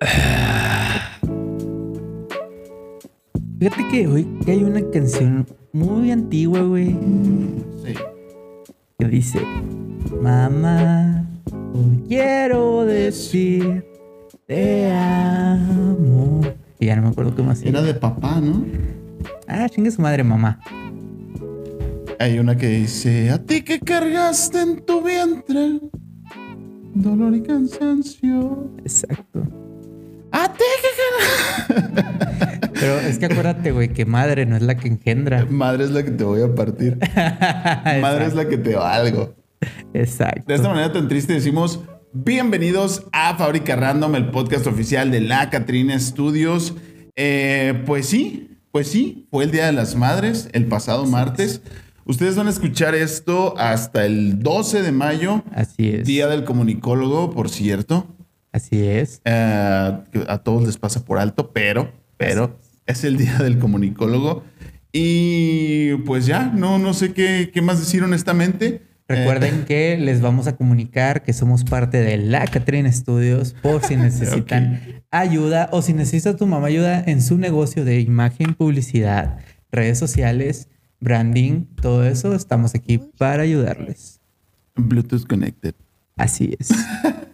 Fíjate que hoy que hay una canción muy antigua, güey, Sí. que dice: Mamá, hoy quiero decir te amo. Y ya no me acuerdo qué más Era era. de papá, ¿no? Ah, chingue su madre, mamá. Hay una que dice, a ti que cargaste en tu vientre dolor y cansancio. Exacto. Pero es que acuérdate, güey, que madre no es la que engendra. Madre es la que te voy a partir. Madre es la que te valgo. Exacto. De esta manera tan triste decimos bienvenidos a Fábrica Random, el podcast oficial de la Catrina Studios. Eh, pues sí, pues sí, fue el Día de las Madres, el pasado martes. Ustedes van a escuchar esto hasta el 12 de mayo, Así es. Día del Comunicólogo, por cierto. Así es. Eh, a todos les pasa por alto, pero, pero es el Día del Comunicólogo. Y pues ya, no, no sé qué, qué más decir honestamente. Recuerden que les vamos a comunicar que somos parte de la Catrina Studios por si necesitan ayuda o si necesita tu mamá ayuda en su negocio de imagen, publicidad, redes sociales, branding, todo eso, estamos aquí para ayudarles. Bluetooth Connected. Así es.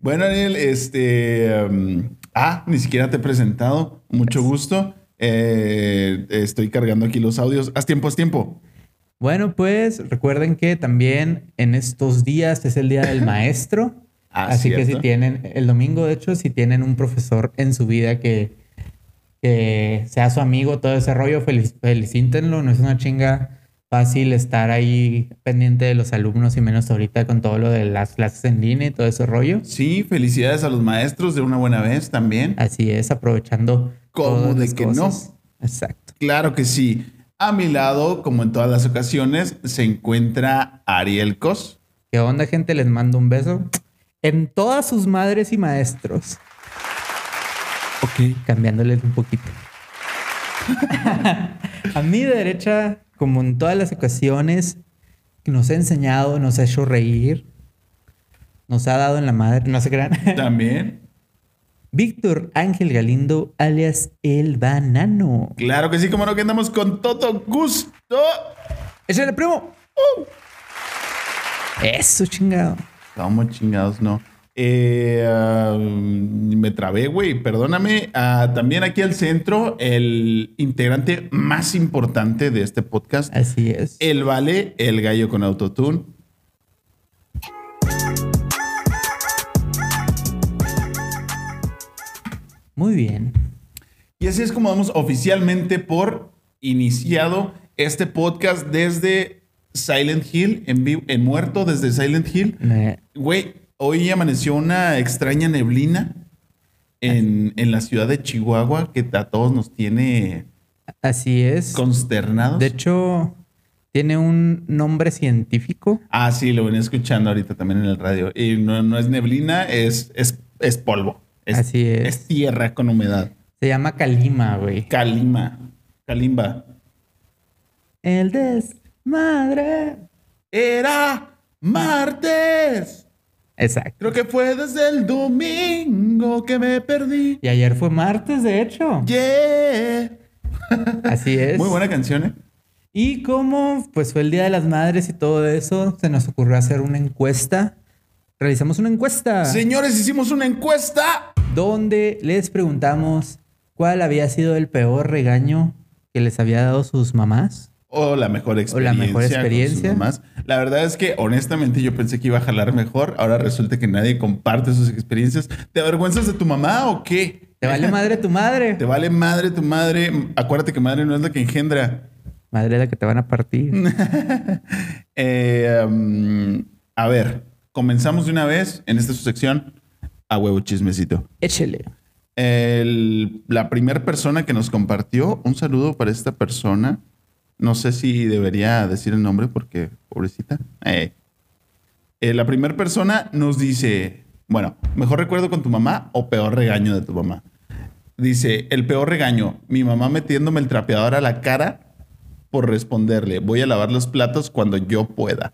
Bueno, Ariel, este. um, ah, ni siquiera te he presentado. Mucho gusto. Eh, estoy cargando aquí los audios. Haz tiempo, haz tiempo. Bueno, pues recuerden que también en estos días es el Día del Maestro. Ah, Así que si tienen, el domingo de hecho, si tienen un profesor en su vida que, que sea su amigo, todo ese rollo, felic- felicítenlo. No es una chinga fácil estar ahí pendiente de los alumnos y menos ahorita con todo lo de las clases en línea y todo ese rollo. Sí, felicidades a los maestros de una buena vez también. Así es, aprovechando. ¿Cómo todas de que no? Exacto. Claro que sí. A mi lado, como en todas las ocasiones, se encuentra Ariel Cos. ¿Qué onda, gente? Les mando un beso en todas sus madres y maestros. Ok. cambiándoles un poquito. a mi derecha, como en todas las ocasiones, nos ha enseñado, nos ha hecho reír, nos ha dado en la madre, no se crean. También. Víctor Ángel Galindo, alias El Banano. Claro que sí, como no, que andamos con todo gusto. ¡Échale, primo! ¡Uh! Eso, chingado. ¿Cómo chingados no? Eh, ah, me trabé, güey, perdóname. Ah, también aquí al centro, el integrante más importante de este podcast, Así es. el Vale, el gallo con autotune. Muy bien. Y así es como damos oficialmente por iniciado este podcast desde Silent Hill, en, vivo, en muerto desde Silent Hill. Güey, hoy amaneció una extraña neblina en, en la ciudad de Chihuahua que a todos nos tiene Así es. consternados. De hecho, tiene un nombre científico. ah, sí, lo venía escuchando ahorita también en el radio. Y no, no es neblina, es, es, es polvo. Es, Así es. Es tierra con humedad. Se llama Calima, güey. Calima. Kalimba. El desmadre. Era martes. Exacto. Creo que fue desde el domingo que me perdí. Y ayer fue martes, de hecho. Yeah. Así es. Muy buena canción, ¿eh? Y como pues fue el Día de las Madres y todo eso, se nos ocurrió hacer una encuesta. Realizamos una encuesta Señores, hicimos una encuesta. donde les preguntamos cuál había sido el peor regaño que les había dado sus mamás. O la mejor O experiencia. la mejor experiencia. mamás. La verdad es que honestamente yo pensé que iba a jalar mejor. Ahora resulta que nadie comparte sus experiencias. ¿Te avergüenzas de tu mamá o qué? ¿Te vale madre tu madre? ¿Te vale madre tu madre? Acuérdate que madre no es la que engendra. Madre la que te van a partir. Eh, um, a ver, comenzamos de una vez en esta su sección a huevo chismecito. Échele. El- la primera persona que nos compartió, un saludo para esta persona. No sé si debería decir el nombre porque, pobrecita. Eh. Eh, la primera persona nos dice, bueno, mejor recuerdo con tu mamá o peor regaño de tu mamá. Dice, el peor regaño, mi mamá metiéndome el trapeador a la cara por responderle, voy a lavar los platos cuando yo pueda.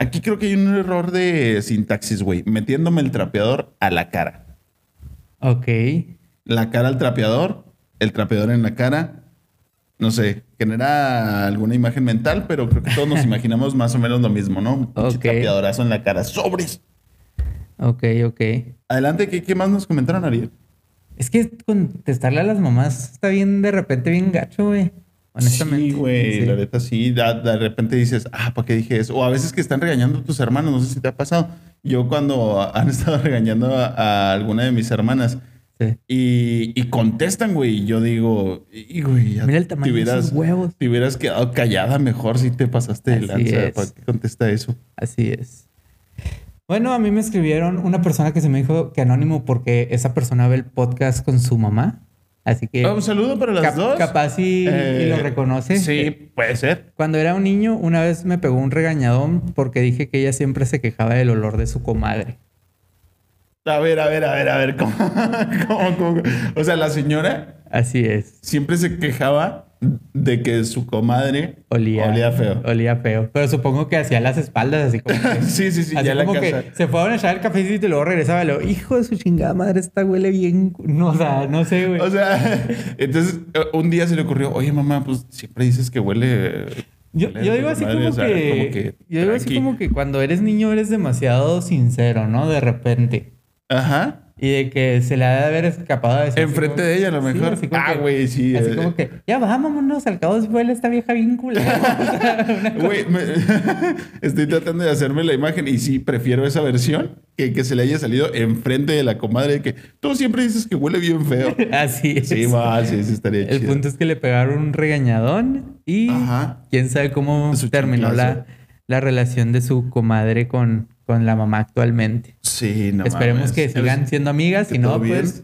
Aquí creo que hay un error de sintaxis, güey. Metiéndome el trapeador a la cara. Ok. La cara al trapeador, el trapeador en la cara. No sé, genera alguna imagen mental, pero creo que todos nos imaginamos más o menos lo mismo, ¿no? Un pinche Ok. trapeadorazo en la cara. ¡Sobres! Ok, ok. Adelante, ¿qué, qué más nos comentaron, Ariel? Es que contestarle a las mamás está bien de repente bien gacho, güey. Honestamente. Sí, güey, Sí. la neta sí. Da- De, repente dices, ah, ¿para qué dije eso? O a veces que están regañando a tus hermanos, no sé si te ha pasado. Yo cuando han estado regañando a, a alguna de mis hermanas Sí. y, y contestan, güey, y yo digo, y güey, ya Mira el tamaño te de hubieras, sus huevos. te hubieras quedado callada mejor si te pasaste de lanza. es. ¿Para qué contesta eso? Así es. Bueno, a mí me escribieron una persona que se me dijo que anónimo porque esa persona ve el podcast con su mamá. Así que Ah, un saludo para las cap- dos. capaz y, y Eh, lo reconoce. Sí, puede ser. Cuando era un niño, una vez me pegó un regañadón porque dije que ella siempre se quejaba del olor de su comadre. A ver, a ver, a ver, a ver. ¿Cómo, cómo, cómo? O sea, la señora Así es. siempre se quejaba de que su comadre Olía, olía feo. Olía feo. Pero supongo que hacía las espaldas así como que, Sí, sí, sí, así ya la como casa. que se fueron a echar el cafecito y luego regresaba y luego, hijo de su chingada madre, esta huele bien. No, o sea, no sé, güey. O sea, entonces un día se le ocurrió, oye mamá, pues siempre dices que huele. Yo, yo digo así madre", como, o sea, que, como que Yo digo así tranqui. como que cuando eres niño eres demasiado sincero, ¿no? De repente. Ajá. Y de que se le ha de haber escapado así Enfrente de ella, a lo mejor. ah, güey, sí. Así eh, como que, ya vámonos, al cabo se huele esta vieja culera. Güey, me- estoy tratando de hacerme la imagen y sí, prefiero esa versión que que se le haya salido enfrente de la comadre que tú siempre dices que huele bien feo. así es. Sí, va, sí, sí estaría El chido. punto es que le pegaron un regañadón y Ajá. quién sabe cómo terminó la, la relación de su comadre con, con la mamá actualmente. Sí, no Esperemos mames. que sigan siendo amigas, ¿Que si no, pues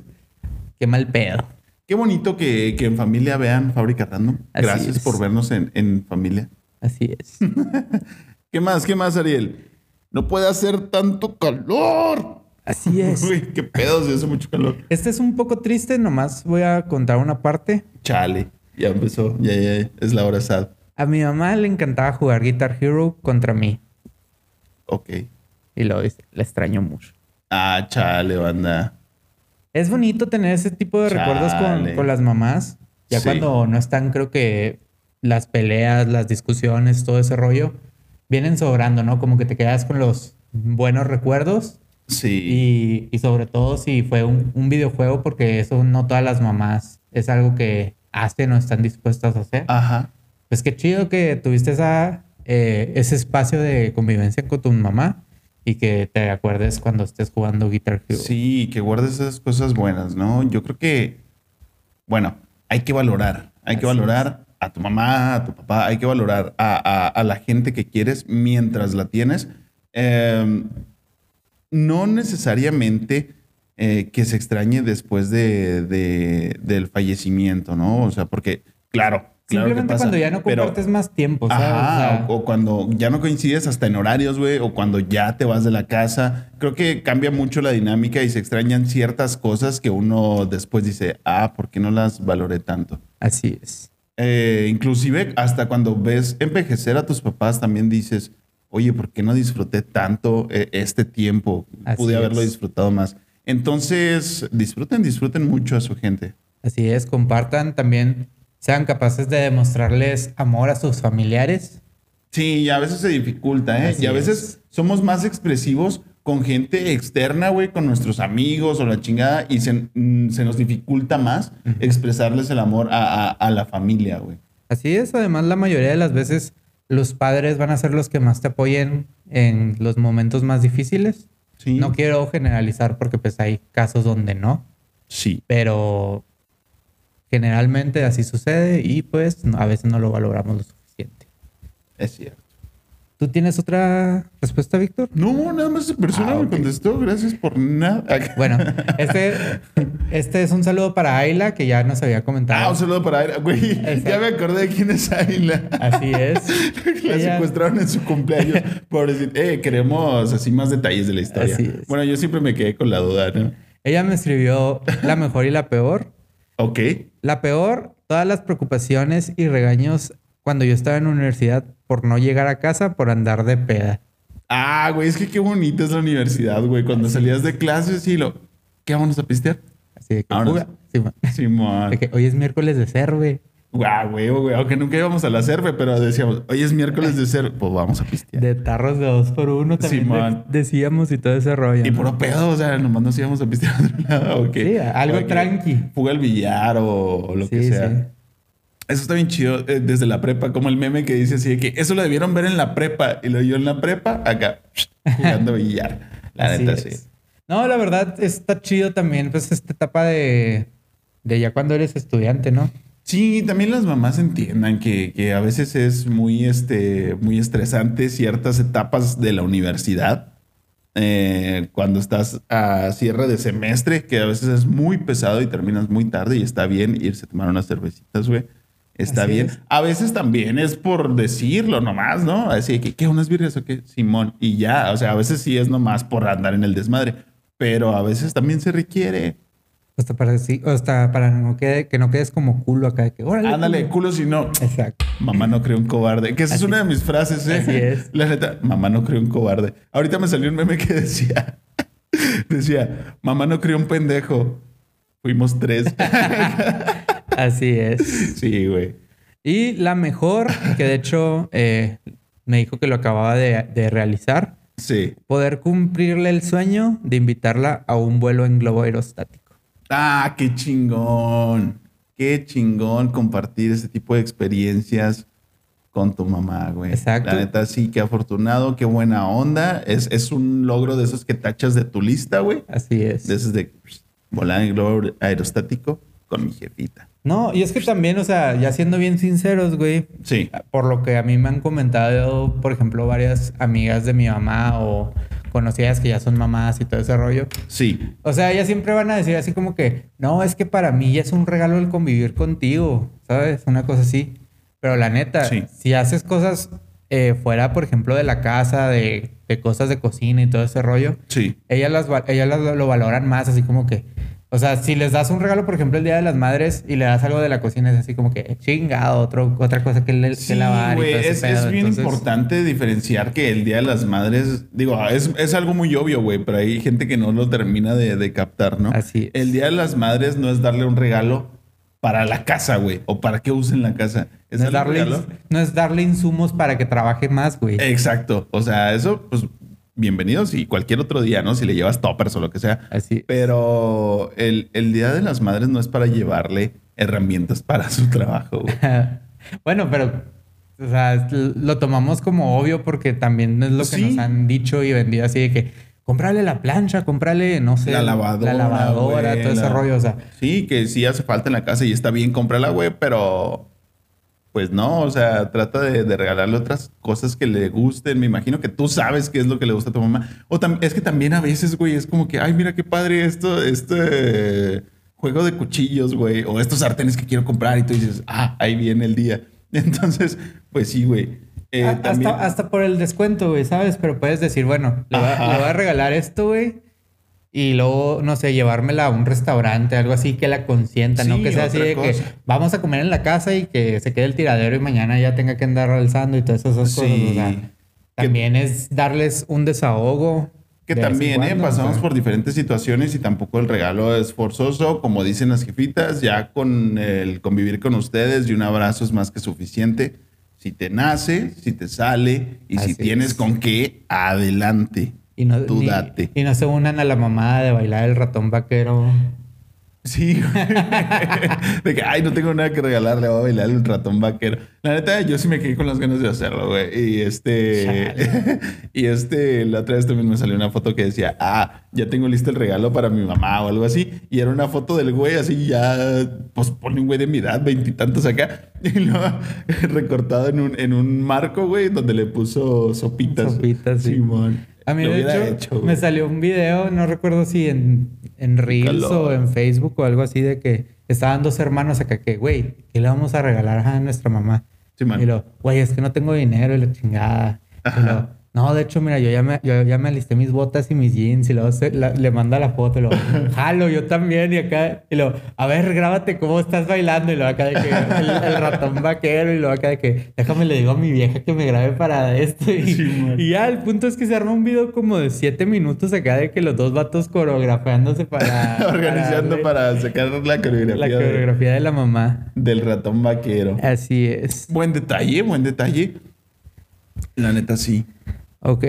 qué mal pedo. Qué bonito que, que en familia vean Fábrica Random. Así Gracias es. por vernos en, en familia. Así es. ¿Qué más? ¿Qué más, Ariel? No puede hacer tanto calor. Así es. Uy, qué pedo, si hace mucho calor. Este es un poco triste, nomás voy a contar una parte. Chale, ya empezó. Ya, ya, ya. es la hora sad. A mi mamá le encantaba jugar Guitar Hero contra mí. Ok. Y lo dice, la extraño mucho. Ah, chale, banda. Es bonito tener ese tipo de recuerdos con, con las mamás. Ya Sí. cuando no están, creo que las peleas, las discusiones, todo ese rollo, vienen sobrando, ¿no? Como que te quedas con los buenos recuerdos. Sí. Y, y sobre todo si fue un, un videojuego, porque eso no todas las mamás es algo que hacen o están dispuestas a hacer. Ajá. Pues qué chido que tuviste esa, eh, ese espacio de convivencia con tu mamá y que te acuerdes cuando estés jugando Guitar Hero. Sí, que guardes esas cosas buenas, ¿no? Yo creo que, bueno, hay que valorar. Hay que Así valorar a tu mamá, a tu papá. Hay que valorar a, a- a la gente que quieres mientras la tienes. Eh, no necesariamente eh, que se extrañe después de, de- del fallecimiento, ¿no? O sea, porque, claro. Claro Simplemente cuando ya no pero- compartes más tiempo, ¿sabes? Ajá, O sea, o, o cuando ya no coincides hasta en horarios, güey, o cuando ya te vas de la casa. Creo que cambia mucho la dinámica y se extrañan ciertas cosas que uno después dice, ah, ¿por qué no las valoré tanto? Así es. Eh, inclusive hasta cuando ves envejecer a tus papás también dices, oye, ¿por qué no disfruté tanto eh, este tiempo? Así Pude haberlo es. disfrutado más. Entonces, disfruten, disfruten mucho a su gente. Así es. Compartan también, sean capaces de demostrarles amor a sus familiares. Sí, y a veces se dificulta, ¿eh? Así y a veces es. somos más expresivos con gente externa, güey, con nuestros amigos o la chingada, y se, mm, se nos dificulta más expresarles el amor a, a- a la familia, güey. Así es. Además, la mayoría de las veces los padres van a ser los que más te apoyen en los momentos más difíciles. Sí. No quiero generalizar porque pues hay casos donde no, Sí. pero generalmente así sucede y pues no- a veces no lo valoramos lo suficiente. Es cierto. ¿Tú tienes otra respuesta, Víctor? No, nada más esa persona Ah, me ok. contestó. Gracias por nada. Bueno, este, este es un saludo para Ayla, que ya nos había comentado. Ah, un saludo para Aira. Güey, Exacto. ya me acordé de quién es Ayla. Así es. La Ella- secuestraron en su cumpleaños. Pobrecita. Eh, queremos así más detalles de la historia. Así es. Bueno, yo siempre me quedé con la duda, ¿no? Ella me escribió la mejor y la peor. Ok. La peor, todas las preocupaciones y regaños cuando yo estaba en la universidad por no llegar a casa por andar de peda. Ah, güey, es que qué bonita es la universidad, güey. Cuando salías de clases y lo... ¿Qué vamos a pistear? Así de que. Simón. Simón. De que hoy es miércoles de cerve. Guau, güey, güey. Aunque nunca íbamos a la cerve, pero decíamos, hoy es miércoles de cerve. Pues vamos a pistear. De tarros de dos por uno también Simón. de- decíamos y todo ese rollo. Y ¿no? puro pedo, o sea, nomás nos íbamos a pistear a otro lado. ¿o qué? Sí, algo tranqui. Fuga al billar o, o lo que Sí, sea. sí. Eso está bien chido eh, desde la prepa, como el meme que dice así de que eso lo debieron ver en la prepa. Y lo yo en la prepa, acá, jugando billar. La Así neta, es. sí. No, la verdad está chido también, pues esta etapa de, de ya cuando eres estudiante, ¿no? Sí, también las mamás entiendan que, que a veces es muy, este, muy estresante ciertas etapas de la universidad. Eh, cuando estás a cierre de semestre, que a veces es muy pesado y terminas muy tarde y está bien irse a tomar unas cervecitas, güey. Está Así bien. es. A veces también es por decirlo nomás, ¿no? Así que, ¿qué? ¿Unas birrias o qué? Simón. Y ya, o sea, a veces sí es nomás por andar en el desmadre, pero a veces también se requiere. Hasta para, sí, hasta para no quede, que no quedes como culo acá. Que, órale, Ándale, culo". culo si no. Exacto. Mamá no cree un cobarde. Que esa es una de mis frases, ¿eh? así es. La neta, mamá no cree un cobarde. Ahorita me salió un meme que decía, decía, mamá no crió un pendejo. Fuimos tres. Así es. sí, güey. Y la mejor, que de hecho eh, me dijo que lo acababa de, de realizar, Sí. poder cumplirle el sueño de invitarla a un vuelo en globo aerostático. Ah, qué chingón. Qué chingón compartir ese tipo de experiencias con tu mamá, güey. Exacto. La neta, sí, qué afortunado, qué buena onda. Es, es un logro de esos que tachas de tu lista, güey. Así es. De esos de volar en globo aerostático con mi jefita. No, y es que también, o sea, ya siendo bien sinceros, güey, Sí. por lo que a mí me han comentado, por ejemplo, varias amigas de mi mamá o conocidas que ya son mamás y todo ese rollo. Sí. O sea, ellas siempre van a decir así como que, no, es que para mí ya es un regalo el convivir contigo, ¿sabes? Una cosa así. Pero la neta, Sí. si haces cosas eh, fuera, por ejemplo, de la casa, de, de cosas de cocina y todo ese rollo, Sí. ellas, las, ellas las- lo valoran más, así como que, o sea, si les das un regalo, por ejemplo, el Día de las Madres y le das algo de la cocina, es así como que, chingado, otro, otra cosa que, le, Sí, que lavar. y güey, todo ese es, pedo. es bien Entonces, importante diferenciar que el Día de las Madres, digo, es, es algo muy obvio, güey, pero hay gente que no lo termina de, de captar, ¿no? Así es. El Día de las Madres no es darle un regalo para la casa, güey, o para que usen la casa. Es No es, darle un darle, regalo. no es darle insumos para que trabaje más, güey. Exacto. O sea, eso, pues, bienvenidos y cualquier otro día, ¿no? Si le llevas toppers o lo que sea. Así. Pero el, el Día de las Madres no es para llevarle herramientas para su trabajo, bueno, pero, o sea, lo tomamos como obvio porque también es lo que Sí. nos han dicho y vendido así de que cómprale la plancha, cómprale, no sé, La lavadora. la lavadora, güey, todo ese rollo, o sea, Sí, que sí hace falta en la casa y está bien, cómprala, güey, pero pues no, o sea, trata de, de regalarle otras cosas que le gusten. Me imagino que tú sabes qué es lo que le gusta a tu mamá. O es que también a veces, güey, es como que, ay, mira qué padre esto, este juego de cuchillos, güey, o estos sartenes que quiero comprar y tú dices, ah, ahí viene el día. Entonces, pues sí, güey. Eh, a- también- hasta, hasta por el descuento, güey, ¿sabes? Pero puedes decir, bueno, le, va- Ajá. le voy a regalar esto, güey. Y luego, no sé, llevármela a un restaurante, algo así que la consienta, no Sí, que sea así de que cosa. vamos a comer en la casa y que se quede el tiradero y mañana ya tenga que andar alzando y todas esas cosas. Sí. O sea, también es darles un desahogo. Que de también, ¿eh? cuando, o Pasamos sea. por diferentes situaciones y tampoco el regalo es forzoso, como dicen las jefitas, ya con el convivir con ustedes y un abrazo es más que suficiente. Si te nace, si te sale y si Así tienes es. con qué, adelante. Y no, Tú ni- date. y no se unan a la mamada de bailar el ratón vaquero. Sí, güey. de que, ay, no tengo nada que regalarle, voy a bailar el ratón vaquero. La neta, yo sí me quedé con las ganas de hacerlo, güey. Y este, y este, la otra vez también me salió una foto que decía, ah, ya tengo listo el regalo para mi mamá o algo así. Y era una foto del güey así, ya, pues pone un güey de mi edad, veintitantos acá. Y luego recortado en un, en un marco, güey, donde le puso sopitas. Sopitas, sí. Simón. A mí, de hecho, hecho, me salió un video, no recuerdo si en, en Reels calor. o en Facebook o algo así, de que estaban dos hermanos acá que, güey, ¿qué le vamos a regalar a nuestra mamá? Sí, man. y lo, güey, es que no tengo dinero y la chingada. Y Ajá. lo, No, de hecho, mira, yo ya me, yo ya me alisté mis botas y mis jeans y luego se- la- le manda la foto y lo jalo yo también y acá y lo a ver, grábate cómo estás bailando y luego acá de que el, el ratón vaquero y luego acá de que déjame le digo a mi vieja que me grabe para esto y, Sí, y ya el punto es que se arma un video como de siete minutos acá de que los dos vatos coreografiándose para Organizando para sacar la coreografía, la de- coreografía de la mamá. del ratón vaquero. Así es. Buen detalle, buen detalle. La neta sí. Ok.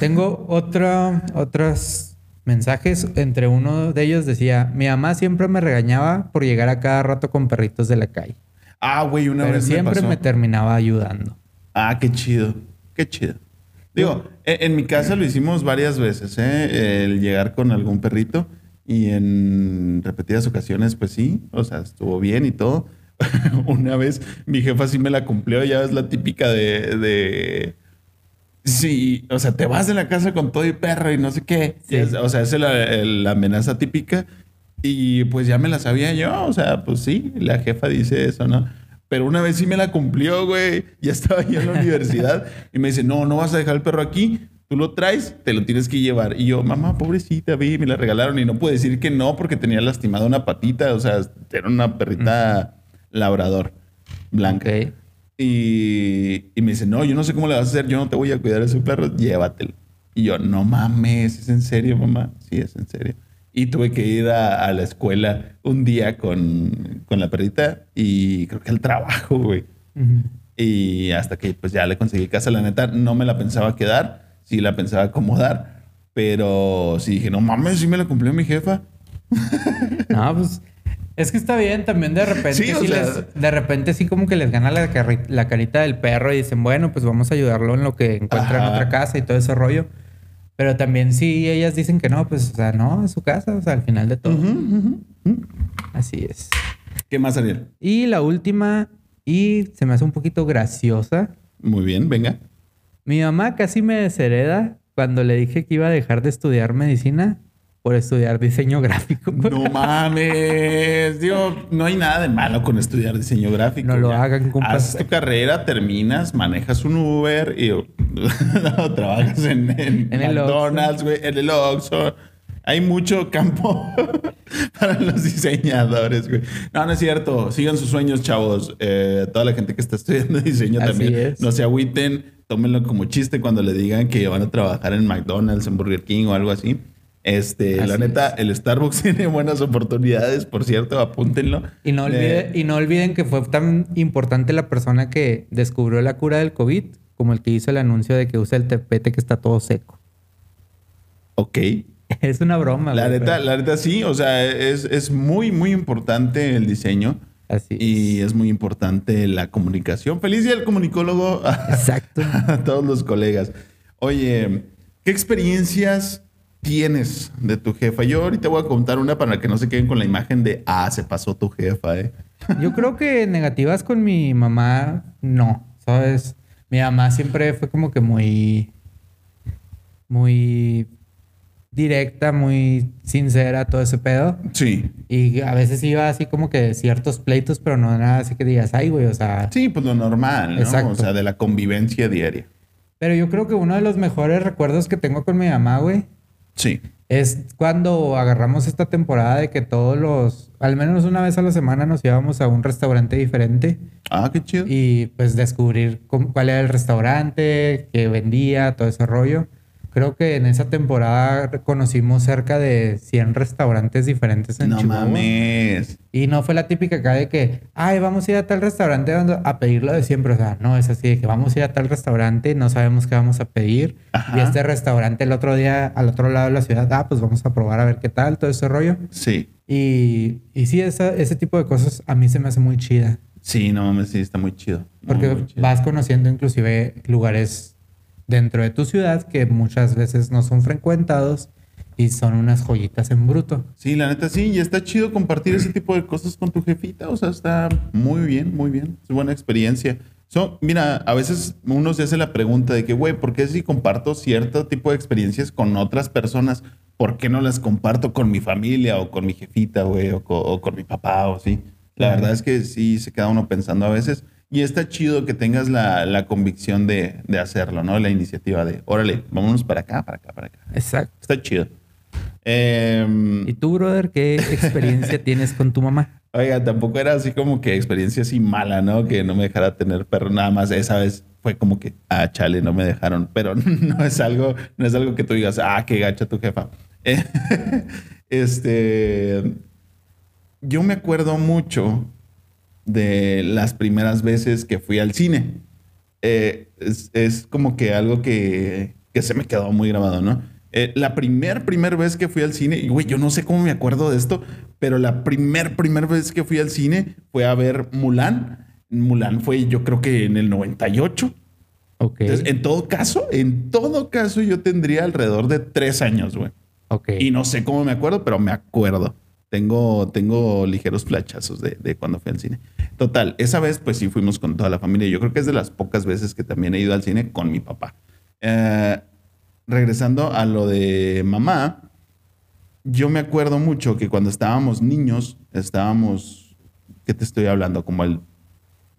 Tengo otro, otros mensajes. Entre uno de ellos decía: Mi mamá siempre me regañaba por llegar a cada rato con perritos de la calle. Ah, güey, una pero vez siempre me me, pasó. terminaba ayudando. Ah, qué chido. Qué chido. Digo, en, en mi casa lo hicimos varias veces, ¿eh? El llegar con algún perrito y en repetidas ocasiones, pues sí, o sea, estuvo bien y todo. Una vez mi jefa sí me la cumplió, ya ves la típica de, de... Sí, o sea, te vas de la casa con todo y perro y no sé qué. Sí. Es- o sea, esa es la, amenaza típica. Y pues ya me la sabía yo, o sea, pues sí, la jefa dice eso, ¿no? Pero una vez sí me la cumplió, güey. Ya estaba yo en la universidad y me dice, no, no vas a dejar el perro aquí. Tú lo traes, te lo tienes que llevar. Y yo, mamá, pobrecita, vi, me la regalaron. Y no puedo decir que no porque tenía lastimada una patita. O sea, era una perrita labrador blanca. Ok. Y, y me dice, no, yo no sé cómo le vas a hacer, yo no te voy a cuidar a ese perro, llévatelo. Y yo, no mames, ¿es en serio, mamá? Sí, es en serio. Y tuve que ir a, a la escuela un día con, con la perrita y creo que al trabajo, güey. Ujú. Y hasta que pues ya le conseguí casa, la neta, no me la pensaba quedar, sí la pensaba acomodar, pero sí dije, no mames, sí me la cumplió mi jefa. No, pues. Es que está bien también de repente. Sí, Sí, sea- les- de repente sí como que les gana la, carita del perro y dicen, bueno, pues vamos a ayudarlo en lo que encuentra en otra casa y todo ese rollo. Pero también sí ellas dicen que no, pues, o sea, no, es su casa, o sea, al final de todo. Así es. ¿Qué más, Ariel? Y la última, y se me hace un poquito graciosa. Muy bien, venga. Mi mamá casi me deshereda cuando le dije que iba a dejar de estudiar medicina por estudiar diseño gráfico. No mames. Digo, no hay nada de malo con estudiar diseño gráfico. No lo Ya. hagan, compas. Haz tu carrera, terminas, manejas un Uber y no, trabajas en, en McDonald's, güey, en el Oxxo. Hay mucho campo para los diseñadores, güey. No, no es cierto. Sigan sus sueños, chavos. Eh, toda la gente que está estudiando diseño Así también. es. No se agüiten. Tómenlo como chiste cuando le digan que van a trabajar en McDonald's, en Burger King o algo así. Este, la neta, es. el Starbucks tiene buenas oportunidades, por cierto, apúntenlo. Y no, olvide- Eh, y no olviden que fue tan importante la persona que descubrió la cura del COVID como el que hizo el anuncio de que usa el tepete que está todo seco. ok. Es una broma. La güey, neta, la neta sí, o sea, es, es muy, muy importante el diseño Así y es muy importante la comunicación. Feliz día del comunicólogo a, Exacto. a todos los colegas. Oye, ¿qué experiencias tienes de tu jefa? Yo ahorita voy a contar una para que no se queden con la imagen de, ah, se pasó tu jefa, ¿eh? Yo creo que negativas con mi mamá, no, ¿sabes? Mi mamá siempre fue como que muy, muy directa, muy sincera, todo ese pedo. Sí. Y a veces iba así como que ciertos pleitos, pero no nada así que digas, ay, güey, o sea. Sí, pues lo normal, ¿no? Exacto. O sea, de la convivencia diaria. Pero yo creo que uno de los mejores recuerdos que tengo con mi mamá, güey, Sí. es cuando agarramos esta temporada de que todos los, al menos una vez a la semana nos íbamos a un restaurante diferente Ah, qué chido. y pues descubrir cómo- cuál era el restaurante, qué vendía, todo ese rollo. Creo que en esa temporada conocimos cerca de 100 restaurantes diferentes en no Chihuahua. mames. Y no fue la típica acá de que, ay, vamos a ir a tal restaurante a pedirlo de siempre. O sea, no, es así de que vamos a ir a tal restaurante, no sabemos qué vamos a pedir. Ajá. Y este restaurante el otro día, al otro lado de la ciudad, ah, pues vamos a probar a ver qué tal, todo ese rollo. Sí. Y, y sí, esa- ese tipo de cosas a mí se me hace muy chida. Sí, no mames, sí, está muy chido. Muy, Porque muy chido. vas conociendo inclusive lugares dentro de tu ciudad que muchas veces no son frecuentados y son unas joyitas en bruto. Sí, la neta sí, y está chido compartir ese tipo de cosas con tu jefita, o sea, está muy bien, muy bien, es buena experiencia. So, mira, a veces uno se hace la pregunta de que, güey, ¿por qué si comparto cierto tipo de experiencias con otras personas, por qué no las comparto con mi familia o con mi jefita, güey, o, o con mi papá o sí? La verdad es que sí se queda uno pensando a veces. Y está chido que tengas la, la convicción de, de hacerlo, ¿no? La iniciativa de, órale, vámonos para acá, para acá, para acá. Exacto. Está chido. Em, ¿Y tú, brother, qué experiencia tienes con tu mamá? Oiga, tampoco era así como que experiencia así mala, ¿no? Que no me dejara tener perro nada más. Esa vez fue como que, ah, chale, no me dejaron. Pero no es algo, no es algo que tú digas, ah, qué gacha tu jefa. este, yo me acuerdo mucho de las primeras veces que fui al cine. Eh, es, como que algo que, que, se me quedó muy grabado, ¿no? Eh, la primer, primer vez que fui al cine, y güey, yo no sé cómo me acuerdo de esto, pero la primer, primer vez que fui al cine fue a ver Mulan. Mulan fue yo creo que en el 98. Ok. Entonces, en todo caso, en todo caso yo tendría alrededor de tres años, güey. Ok. Y no sé cómo me acuerdo, pero me acuerdo. Tengo, tengo ligeros flachazos de, de, cuando fui al cine. Total, esa vez pues sí fuimos con toda la familia. Yo creo que es de las pocas veces que también he ido al cine con mi papá. Eh, regresando a lo de mamá, yo me acuerdo mucho que cuando estábamos niños, estábamos, ¿qué te estoy hablando? Como el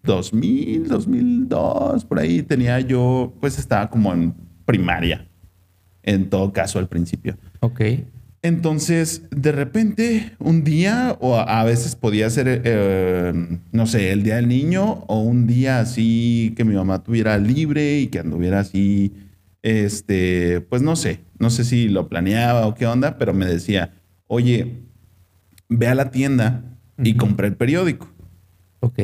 2000, 2002, por ahí tenía yo, pues estaba como en primaria, en todo caso al principio. Ok. Entonces, de repente, un día, o a veces podía ser, eh, no sé, el día del niño, o un día así que mi mamá tuviera libre y que anduviera así, este, pues no sé, no sé si lo planeaba o qué onda, pero me decía, oye, ve a la tienda y compré el periódico. Ok.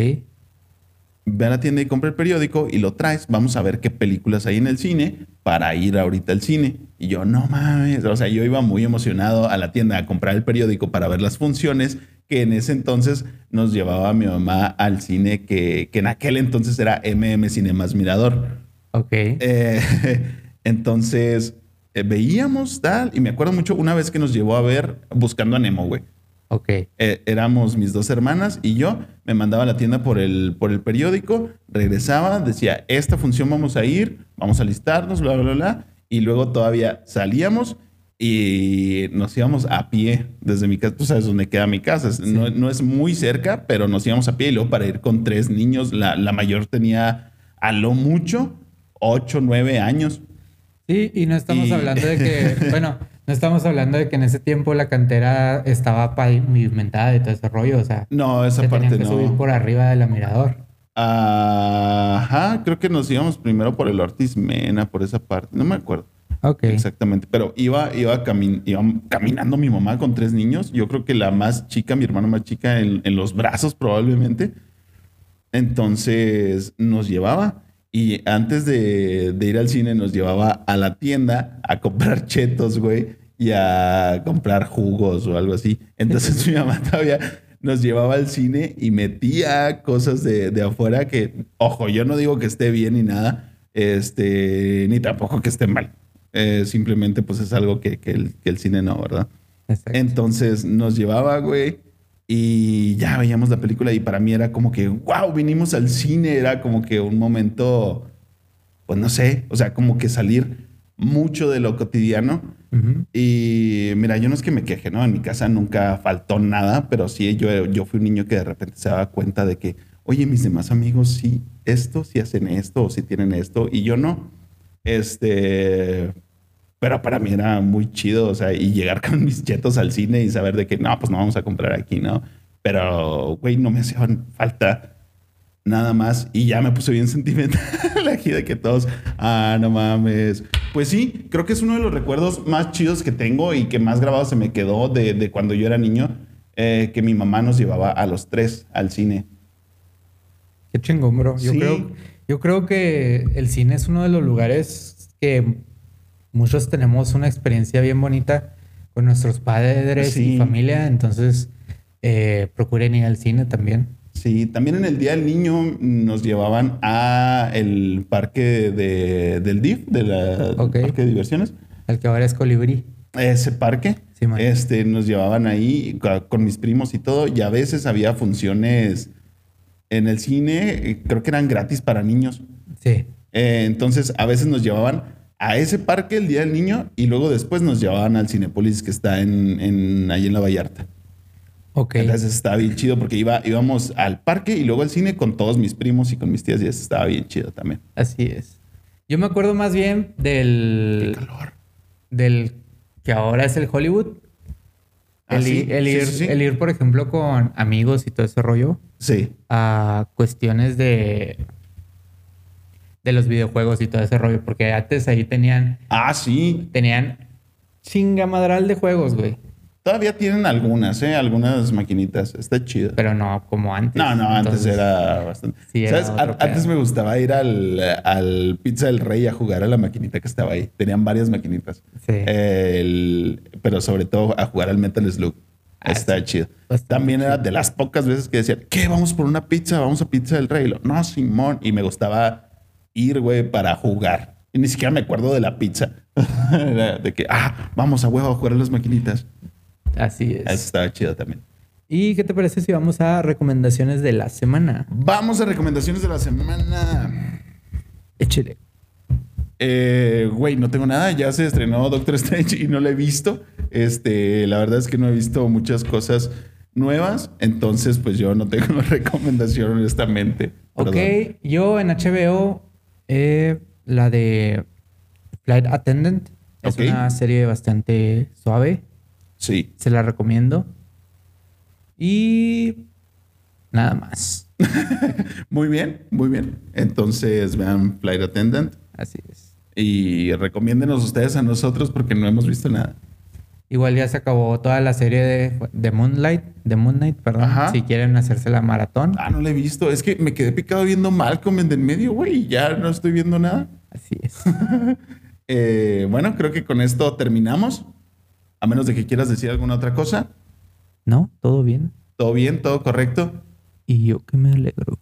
Ve a la tienda y compra el periódico y lo traes. Vamos a ver qué películas hay en el cine para ir ahorita al cine. Y yo, no mames. O sea, yo iba muy emocionado a la tienda a comprar el periódico para ver las funciones que en ese entonces nos llevaba mi mamá al cine que, que en aquel entonces era MM Cinemas Mirador. Ok. Eh, entonces eh, veíamos tal. Y me acuerdo mucho una vez que nos llevó a ver Buscando a Nemo, güey. Ok. Eh, éramos mis dos hermanas y yo. Me mandaba a la tienda por el, por el periódico, regresaba, decía, esta función vamos a ir, vamos a listarnos, bla, bla, bla. Y luego todavía salíamos y nos íbamos a pie desde mi casa. Tú sabes dónde queda mi casa. Sí. No, no, es muy cerca, pero nos íbamos a pie y luego para ir con tres niños. La, la mayor tenía a lo mucho ocho, nueve años. Sí, y no estamos Y- hablando de que, bueno, no estamos hablando de que en ese tiempo la cantera estaba pavimentada y todo ese rollo, o sea, No, esa se parte tenían que no. subir por arriba de la mirador. Ajá, creo que nos íbamos primero por el Ortiz Mena, por esa parte. No me acuerdo. Ok. Exactamente, pero iba, iba, cami- iba caminando mi mamá con tres niños. Yo creo que la más chica, mi hermana más chica, en, en los brazos probablemente. Entonces nos llevaba y antes de, de ir al cine nos llevaba a la tienda a comprar chetos, güey, y a comprar jugos o algo así. Entonces mi mamá todavía nos llevaba al cine y metía cosas de, de afuera que, ojo, yo no digo que esté bien ni nada, este, ni tampoco que esté mal. Eh, simplemente pues es algo que, que el, que el cine no, ¿verdad? Exacto. Entonces nos llevaba, güey, y ya veíamos la película y para mí era como que, wow, vinimos al cine, era como que un momento, pues no sé, o sea, como que salir mucho de lo cotidiano. Ujú. Y mira, yo no es que me queje, ¿no? En mi casa nunca faltó nada, pero sí, yo, yo fui un niño que de repente se daba cuenta de que, oye, mis demás amigos sí, esto, sí hacen esto, o sí tienen esto, y yo no. Este, pero para mí era muy chido, o sea, y llegar con mis chetos al cine y saber de que, no, pues no vamos a comprar aquí, ¿no? Pero, güey, no me hacían falta nada más y ya me puse bien sentimental aquí de que todos, ah, no mames. Pues sí, creo que es uno de los recuerdos más chidos que tengo y que más grabado se me quedó de, de cuando yo era niño, eh, que mi mamá nos llevaba a los tres al cine. Qué chingón, bro. Yo, Sí. creo, yo creo que el cine es uno de los lugares que muchos tenemos una experiencia bien bonita con nuestros padres Sí. y familia. Entonces, eh, procuren ir al cine también. Sí, también en el Día del Niño nos llevaban a el parque de, del DIF, del parque de diversiones. El que ahora es colibrí. Ese parque, Sí, este, nos llevaban ahí con mis primos y todo, y a veces había funciones en el cine, eh, creo que eran gratis para niños. Sí. Eh, entonces, a veces nos llevaban a ese parque el Día del Niño y luego después nos llevaban al Cinepolis que está en, en, ahí en la Vallarta. Ok. Entonces estaba bien chido porque iba, íbamos al parque y luego al cine con todos mis primos y con mis tías y eso estaba bien chido también. Así es. Yo me acuerdo más bien del. Calor. del que ahora es el Hollywood. Ah, El, sí, ir, el, sí, ir, sí, sí. el ir, por ejemplo, con amigos y todo ese rollo Sí. a cuestiones de de los videojuegos y todo ese rollo, porque antes ahí tenían Ah, sí. tenían chingamadral de juegos, güey, Todavía tienen algunas, ¿eh? Algunas maquinitas. Está chido. pero no como antes. No, no, antes Entonces, era bastante. Sí, era ¿Sabes? otro antes me gustaba ir al, al Pizza del Rey a jugar a la maquinita que estaba ahí. Tenían varias maquinitas. Sí. El- pero sobre todo a jugar al Metal Slug. Ah, Está sí. chido. Bastante También era de las pocas veces que decían, ¿qué? Vamos por una pizza, vamos a Pizza del Rey. Lo, no, Simón. Y me gustaba ir, güey, para jugar. Y ni siquiera me acuerdo de la pizza. De que, ah, vamos a huevo a jugar a las maquinitas. Así es. Eso estaba chido también. ¿Y qué te parece si vamos a recomendaciones de la semana? Vamos a recomendaciones de la semana. Échale. Eh, güey, no tengo nada. Ya se estrenó Doctor Strange y no lo he visto. Este, la verdad es que no he visto muchas cosas nuevas. Entonces, pues yo no tengo recomendación, honestamente. Ok, Perdón. yo en HBO, eh, la de Flight Attendant. Es una serie bastante suave. Sí. Se la recomiendo. Y nada más. Muy bien, muy bien. Entonces, vean Flight Attendant Así es. y recomiéndenos ustedes a nosotros porque no hemos visto nada. Igual ya se acabó toda la serie de, de Moonlight, de Moon Knight, perdón. Ajá. Si quieren hacerse la maratón. Ah, no lo he visto. Es que me quedé picado viendo Malcolm en del medio, güey. y Ya no estoy viendo nada. Así es. Eh, bueno, creo que con esto terminamos. A menos de que quieras decir alguna otra cosa. ¿No? ¿Todo bien? ¿Todo bien? ¿Todo correcto? Y yo que me alegro.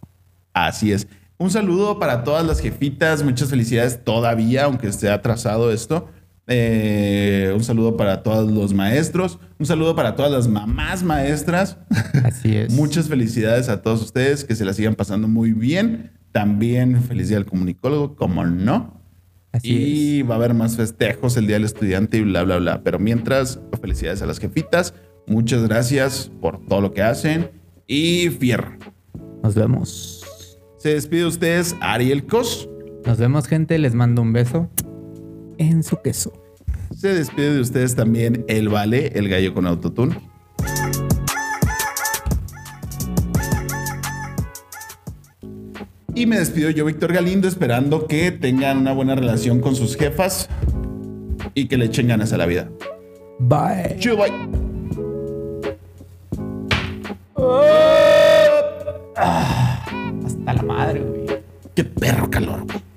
Así es. Un saludo para todas las jefitas. Muchas felicidades todavía, aunque esté atrasado esto. Eh, un saludo para todos los maestros. Un saludo para todas las mamás maestras. Así es. Muchas felicidades a todos ustedes. Que se la sigan pasando muy bien. También feliz día al comunicólogo, como no. Así y es. va a haber más festejos el Día del Estudiante y bla, bla, bla. Pero mientras, felicidades a las jefitas. Muchas gracias por todo lo que hacen. Y fierro. Nos vemos. Se despide de ustedes Ariel Cos. Nos vemos, gente. Les mando un beso en su queso. Se despide de ustedes también el Vale, el gallo con autotune. Y me despido yo, Víctor Galindo, esperando que tengan una buena relación con sus jefas y que le echen ganas a la vida. Bye. Chido, bye. Hasta la madre, güey. Qué perro calor, güey.